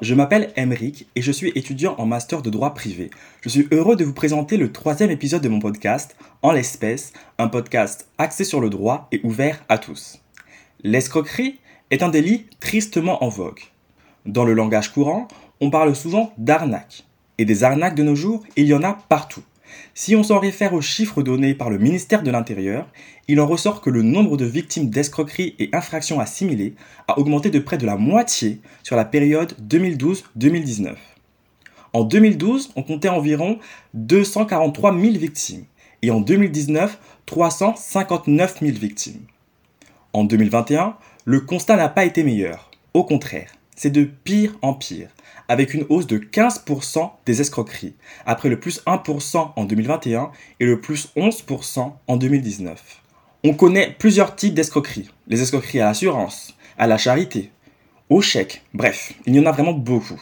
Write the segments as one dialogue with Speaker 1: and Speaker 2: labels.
Speaker 1: Je m'appelle Emeric et je suis étudiant en master de droit privé. Je suis heureux de vous présenter le troisième épisode de mon podcast, En l'espèce, un podcast axé sur le droit et ouvert à tous. L'escroquerie est un délit tristement en vogue. Dans le langage courant, on parle souvent d'arnaque. Et des arnaques de nos jours, il y en a partout. Si on s'en réfère aux chiffres donnés par le ministère de l'Intérieur, il en ressort que le nombre de victimes d'escroqueries et infractions assimilées a augmenté de près de la moitié sur la période 2012-2019. En 2012, on comptait environ 243 000 victimes et en 2019, 359 000 victimes. En 2021, le constat n'a pas été meilleur. Au contraire, c'est de pire en pire, avec une hausse de 15% des escroqueries, après le plus 1% en 2021 et le plus 11% en 2019. On connaît plusieurs types d'escroqueries. Les escroqueries à l'assurance, à la charité, au chèque, bref, il y en a vraiment beaucoup.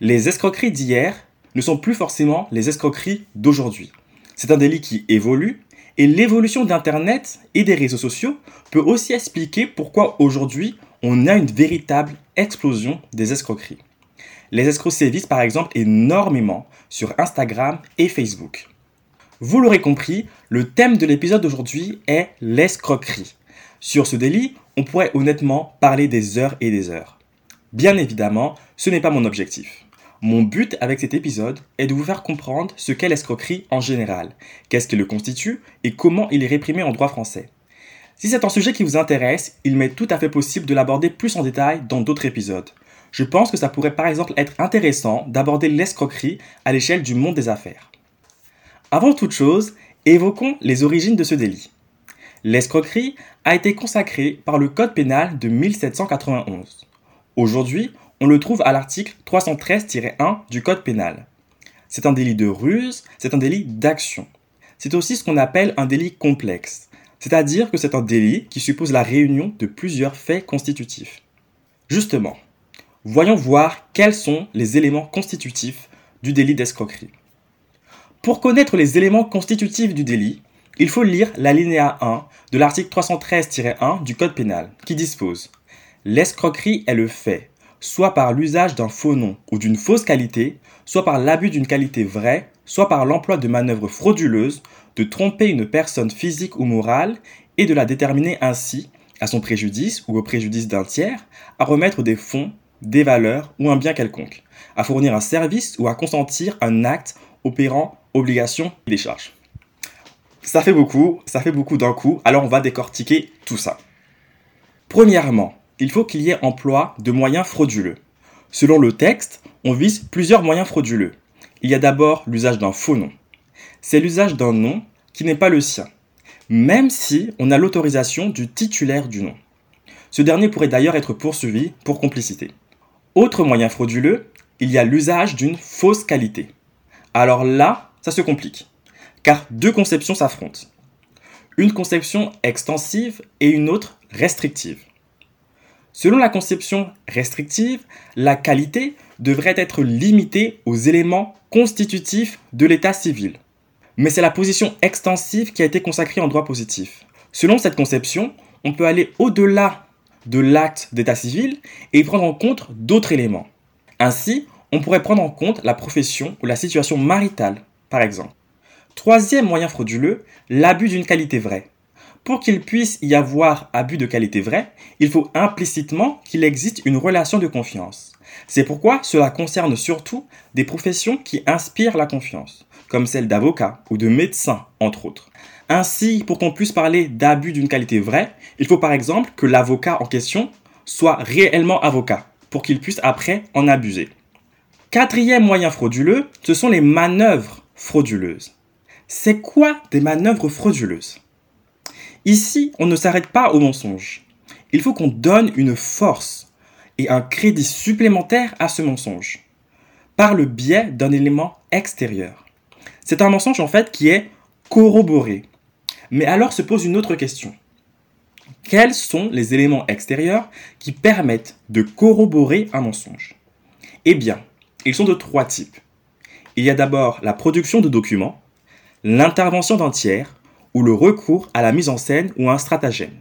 Speaker 1: Les escroqueries d'hier ne sont plus forcément les escroqueries d'aujourd'hui. C'est un délit qui évolue et l'évolution d'Internet et des réseaux sociaux peut aussi expliquer pourquoi aujourd'hui on a une véritable explosion des escroqueries. Les escrocs sévissent par exemple énormément sur Instagram et Facebook. Vous l'aurez compris, le thème de l'épisode d'aujourd'hui est l'escroquerie. Sur ce délit, on pourrait honnêtement parler des heures et des heures. Bien évidemment, ce n'est pas mon objectif. Mon but avec cet épisode est de vous faire comprendre ce qu'est l'escroquerie en général, qu'est-ce qui le constitue et comment il est réprimé en droit français. Si c'est un sujet qui vous intéresse, il m'est tout à fait possible de l'aborder plus en détail dans d'autres épisodes je pense que ça pourrait par exemple être intéressant d'aborder l'escroquerie à l'échelle du monde des affaires. Avant toute chose, évoquons les origines de ce délit. L'escroquerie a été consacrée par le Code pénal de 1791. Aujourd'hui, on le trouve à l'article 313-1 du Code pénal. C'est un délit de ruse, c'est un délit d'action. C'est aussi ce qu'on appelle un délit complexe, c'est-à-dire que c'est un délit qui suppose la réunion de plusieurs faits constitutifs. Justement, Voyons voir quels sont les éléments constitutifs du délit d'escroquerie. Pour connaître les éléments constitutifs du délit, il faut lire l'alinéa 1 de l'article 313-1 du Code pénal qui dispose L'escroquerie est le fait, soit par l'usage d'un faux nom ou d'une fausse qualité, soit par l'abus d'une qualité vraie, soit par l'emploi de manœuvres frauduleuses, de tromper une personne physique ou morale et de la déterminer ainsi, à son préjudice ou au préjudice d'un tiers, à remettre des fonds des valeurs ou un bien quelconque, à fournir un service ou à consentir un acte opérant obligation et des charges. Ça fait beaucoup, ça fait beaucoup d'un coup, alors on va décortiquer tout ça. Premièrement, il faut qu'il y ait emploi de moyens frauduleux. Selon le texte, on vise plusieurs moyens frauduleux. Il y a d'abord l'usage d'un faux nom. C'est l'usage d'un nom qui n'est pas le sien, même si on a l'autorisation du titulaire du nom. Ce dernier pourrait d'ailleurs être poursuivi pour complicité. Autre moyen frauduleux, il y a l'usage d'une fausse qualité. Alors là, ça se complique, car deux conceptions s'affrontent. Une conception extensive et une autre restrictive. Selon la conception restrictive, la qualité devrait être limitée aux éléments constitutifs de l'état civil. Mais c'est la position extensive qui a été consacrée en droit positif. Selon cette conception, on peut aller au-delà de l'acte d'état civil et prendre en compte d'autres éléments. Ainsi, on pourrait prendre en compte la profession ou la situation maritale, par exemple. Troisième moyen frauduleux, l'abus d'une qualité vraie. Pour qu'il puisse y avoir abus de qualité vraie, il faut implicitement qu'il existe une relation de confiance. C'est pourquoi cela concerne surtout des professions qui inspirent la confiance, comme celle d'avocat ou de médecin, entre autres. Ainsi, pour qu'on puisse parler d'abus d'une qualité vraie, il faut par exemple que l'avocat en question soit réellement avocat, pour qu'il puisse après en abuser. Quatrième moyen frauduleux, ce sont les manœuvres frauduleuses. C'est quoi des manœuvres frauduleuses? Ici, on ne s'arrête pas au mensonge. Il faut qu'on donne une force et un crédit supplémentaire à ce mensonge, par le biais d'un élément extérieur. C'est un mensonge en fait qui est corroboré, mais alors se pose une autre question. Quels sont les éléments extérieurs qui permettent de corroborer un mensonge? Eh bien, ils sont de trois types. Il y a d'abord la production de documents, l'intervention d'un tiers ou le recours à la mise en scène ou un stratagème.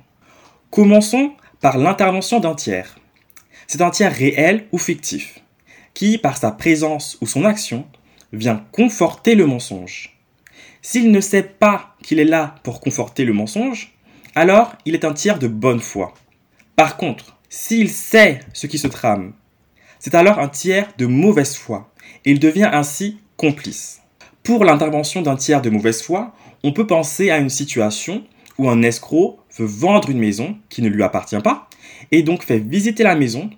Speaker 1: Commençons par l'intervention d'un tiers. C'est un tiers réel ou fictif. qui, par sa présence ou son action, vient conforter le mensonge. S'il ne sait pas qu'il est là pour conforter le mensonge, alors il est un tiers de bonne foi. Par contre, s'il sait ce qui se trame, c'est alors un tiers de mauvaise foi, et il devient ainsi complice. Pour l'intervention d'un tiers de mauvaise foi, on peut penser à une situation où un escroc veut vendre une maison qui ne lui appartient pas, et donc fait visiter la maison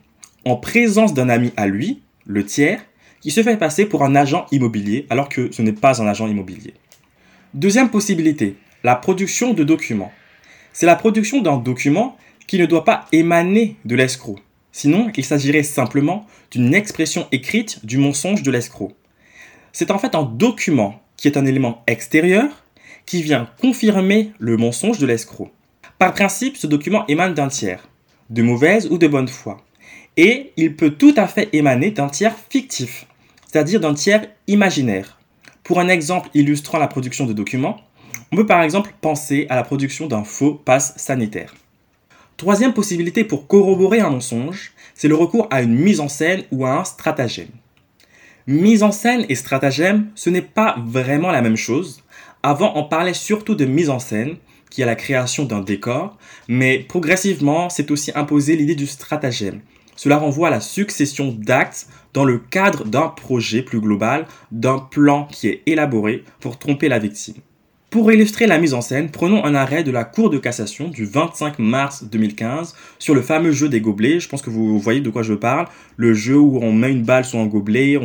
Speaker 1: en présence d'un ami à lui, le tiers, qui se fait passer pour un agent immobilier alors que ce n'est pas un agent immobilier. Deuxième possibilité, la production de documents. C'est la production d'un document qui ne doit pas émaner de l'escroc. Sinon, il s'agirait simplement d'une expression écrite du mensonge de l'escroc. C'est en fait un document qui est un élément extérieur qui vient confirmer le mensonge de l'escroc. Par principe, ce document émane d'un tiers, de mauvaise ou de bonne foi. Et il peut tout à fait émaner d'un tiers fictif, c'est-à-dire d'un tiers imaginaire. Pour un exemple illustrant la production de documents, on peut par exemple penser à la production d'un faux pass sanitaire. Troisième possibilité pour corroborer un mensonge, c'est le recours à une mise en scène ou à un stratagème. Mise en scène et stratagème, ce n'est pas vraiment la même chose. Avant, on parlait surtout de mise en scène, qui est la création d'un décor, mais progressivement, c'est aussi imposé l'idée du stratagème. Cela renvoie à la succession d'actes dans le cadre d'un projet plus global, d'un plan qui est élaboré pour tromper la victime. Pour illustrer la mise en scène, prenons un arrêt de la Cour de cassation du 25 mars 2015 sur le fameux jeu des gobelets. Je pense que vous voyez de quoi je parle. Le jeu où on met une balle sur un gobelet,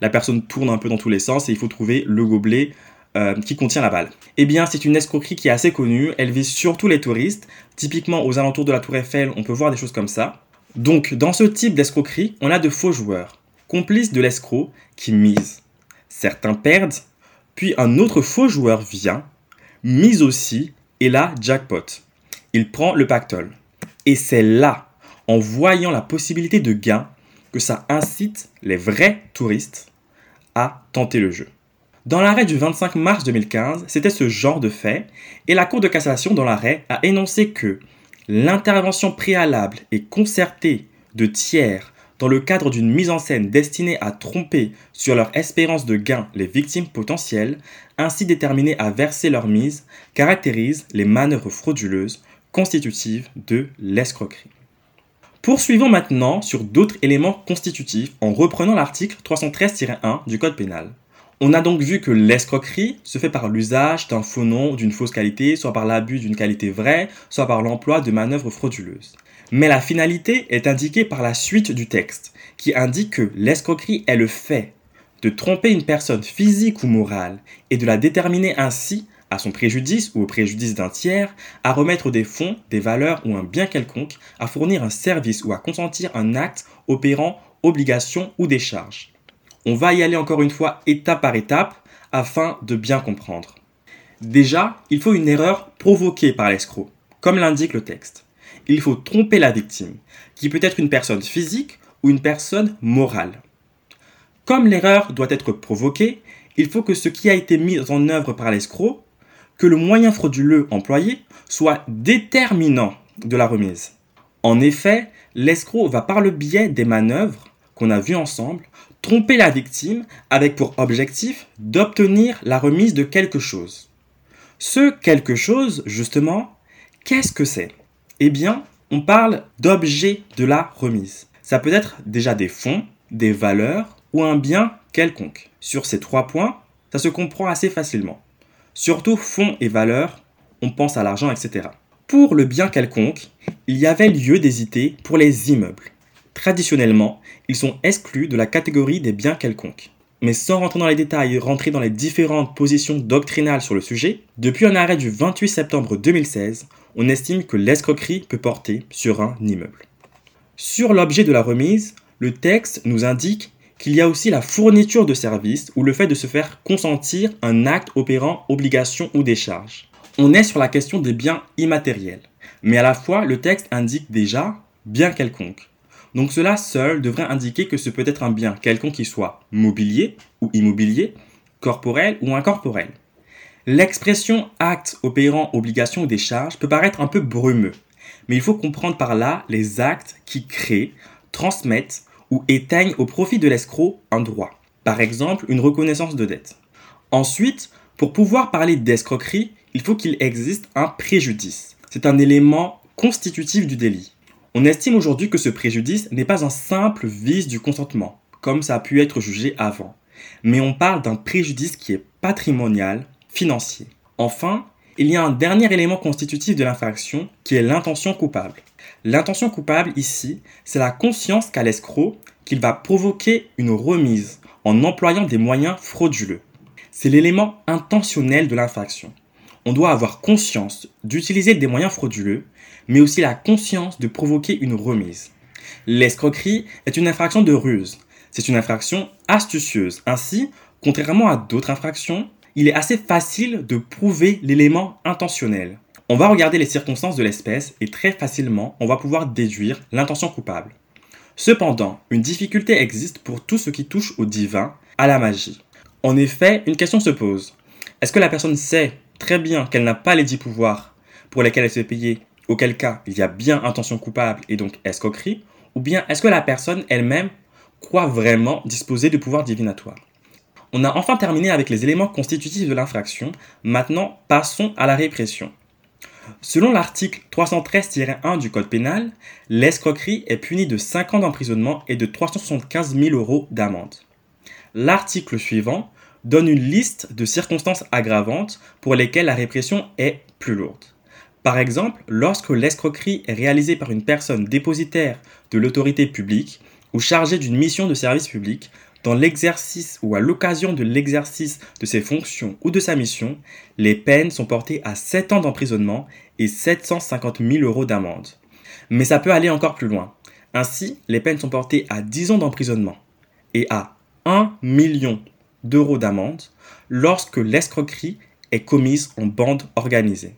Speaker 1: la personne tourne un peu dans tous les sens et il faut trouver le gobelet euh, qui contient la balle. Eh bien, c'est une escroquerie qui est assez connue. Elle vise surtout les touristes. Typiquement, aux alentours de la Tour Eiffel, on peut voir des choses comme ça. Donc, dans ce type d'escroquerie, on a de faux joueurs, complices de l'escroc qui misent. Certains perdent, puis un autre faux joueur vient, mise aussi, et là, jackpot. Il prend le pactole. Et c'est là, en voyant la possibilité de gain, que ça incite les vrais touristes à tenter le jeu. Dans l'arrêt du 25 mars 2015, c'était ce genre de fait, et la Cour de cassation dans l'arrêt a énoncé que l'intervention préalable et concertée de tiers dans le cadre d'une mise en scène destinée à tromper sur leur espérance de gain les victimes potentielles, ainsi déterminées à verser leur mise, caractérise les manœuvres frauduleuses constitutives de l'escroquerie. Poursuivons maintenant sur d'autres éléments constitutifs en reprenant l'article 313-1 du Code pénal. On a donc vu que l'escroquerie se fait par l'usage d'un faux nom d'une fausse qualité, soit par l'abus d'une qualité vraie, soit par l'emploi de manœuvres frauduleuses. Mais la finalité est indiquée par la suite du texte, qui indique que l'escroquerie est le fait de tromper une personne physique ou morale et de la déterminer ainsi, à son préjudice ou au préjudice d'un tiers, à remettre des fonds, des valeurs ou un bien quelconque, à fournir un service ou à consentir un acte opérant obligation ou décharge. On va y aller encore une fois étape par étape afin de bien comprendre. Déjà, il faut une erreur provoquée par l'escroc, comme l'indique le texte. Il faut tromper la victime, qui peut être une personne physique ou une personne morale. Comme l'erreur doit être provoquée, il faut que ce qui a été mis en œuvre par l'escroc, que le moyen frauduleux employé soit déterminant de la remise. En effet, l'escroc va par le biais des manœuvres qu'on a vues ensemble tromper la victime avec pour objectif d'obtenir la remise de quelque chose. Ce quelque chose, justement, qu'est-ce que c'est? Eh bien, on parle d'objet de la remise. Ça peut être déjà des fonds, des valeurs ou un bien quelconque. Sur ces trois points, ça se comprend assez facilement. Surtout fonds et valeurs, on pense à l'argent, etc. Pour le bien quelconque, il y avait lieu d'hésiter pour les immeubles. Traditionnellement, ils sont exclus de la catégorie des biens quelconques. Mais sans rentrer dans les détails et rentrer dans les différentes positions doctrinales sur le sujet, depuis un arrêt du 28 septembre 2016, on estime que l'escroquerie peut porter sur un immeuble. Sur l'objet de la remise, le texte nous indique qu'il y a aussi la fourniture de services ou le fait de se faire consentir un acte opérant obligation ou décharge. On est sur la question des biens immatériels, mais à la fois le texte indique déjà bien quelconque. Donc cela seul devrait indiquer que ce peut être un bien quelconque qui soit mobilier ou immobilier, corporel ou incorporel. L'expression acte opérant obligation ou décharge peut paraître un peu brumeux, mais il faut comprendre par là les actes qui créent, transmettent ou éteignent au profit de l'escroc un droit, par exemple une reconnaissance de dette. Ensuite, pour pouvoir parler d'escroquerie, il faut qu'il existe un préjudice. C'est un élément constitutif du délit. On estime aujourd'hui que ce préjudice n'est pas un simple vice du consentement, comme ça a pu être jugé avant, mais on parle d'un préjudice qui est patrimonial, financier. Enfin, il y a un dernier élément constitutif de l'infraction qui est l'intention coupable. L'intention coupable ici, c'est la conscience qu'a l'escroc qu'il va provoquer une remise en employant des moyens frauduleux. C'est l'élément intentionnel de l'infraction. On doit avoir conscience d'utiliser des moyens frauduleux, mais aussi la conscience de provoquer une remise. L'escroquerie est une infraction de ruse. C'est une infraction astucieuse. Ainsi, contrairement à d'autres infractions, il est assez facile de prouver l'élément intentionnel. On va regarder les circonstances de l'espèce et très facilement, on va pouvoir déduire l'intention coupable. Cependant, une difficulté existe pour tout ce qui touche au divin, à la magie. En effet, une question se pose. Est-ce que la personne sait très bien qu'elle n'a pas les dix pouvoirs pour lesquels elle se fait payer, auquel cas il y a bien intention coupable et donc escroquerie, ou bien est-ce que la personne elle-même croit vraiment disposer de pouvoirs divinatoires on a enfin terminé avec les éléments constitutifs de l'infraction. Maintenant, passons à la répression. Selon l'article 313-1 du Code pénal, l'escroquerie est punie de 5 ans d'emprisonnement et de 375 000 euros d'amende. L'article suivant donne une liste de circonstances aggravantes pour lesquelles la répression est plus lourde. Par exemple, lorsque l'escroquerie est réalisée par une personne dépositaire de l'autorité publique ou chargée d'une mission de service public, dans l'exercice ou à l'occasion de l'exercice de ses fonctions ou de sa mission, les peines sont portées à 7 ans d'emprisonnement et 750 000 euros d'amende. Mais ça peut aller encore plus loin. Ainsi, les peines sont portées à 10 ans d'emprisonnement et à 1 million d'euros d'amende lorsque l'escroquerie est commise en bande organisée.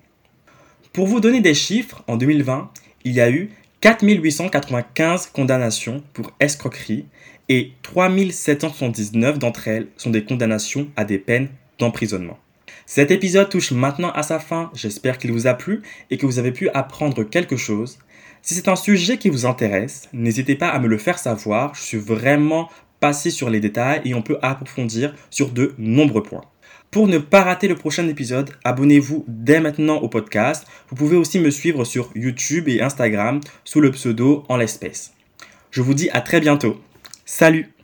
Speaker 1: Pour vous donner des chiffres, en 2020, il y a eu 4895 condamnations pour escroquerie et 3779 d'entre elles sont des condamnations à des peines d'emprisonnement. Cet épisode touche maintenant à sa fin, j'espère qu'il vous a plu et que vous avez pu apprendre quelque chose. Si c'est un sujet qui vous intéresse, n'hésitez pas à me le faire savoir, je suis vraiment passé sur les détails et on peut approfondir sur de nombreux points. Pour ne pas rater le prochain épisode, abonnez-vous dès maintenant au podcast. Vous pouvez aussi me suivre sur YouTube et Instagram sous le pseudo en l'espèce. Je vous dis à très bientôt. Salut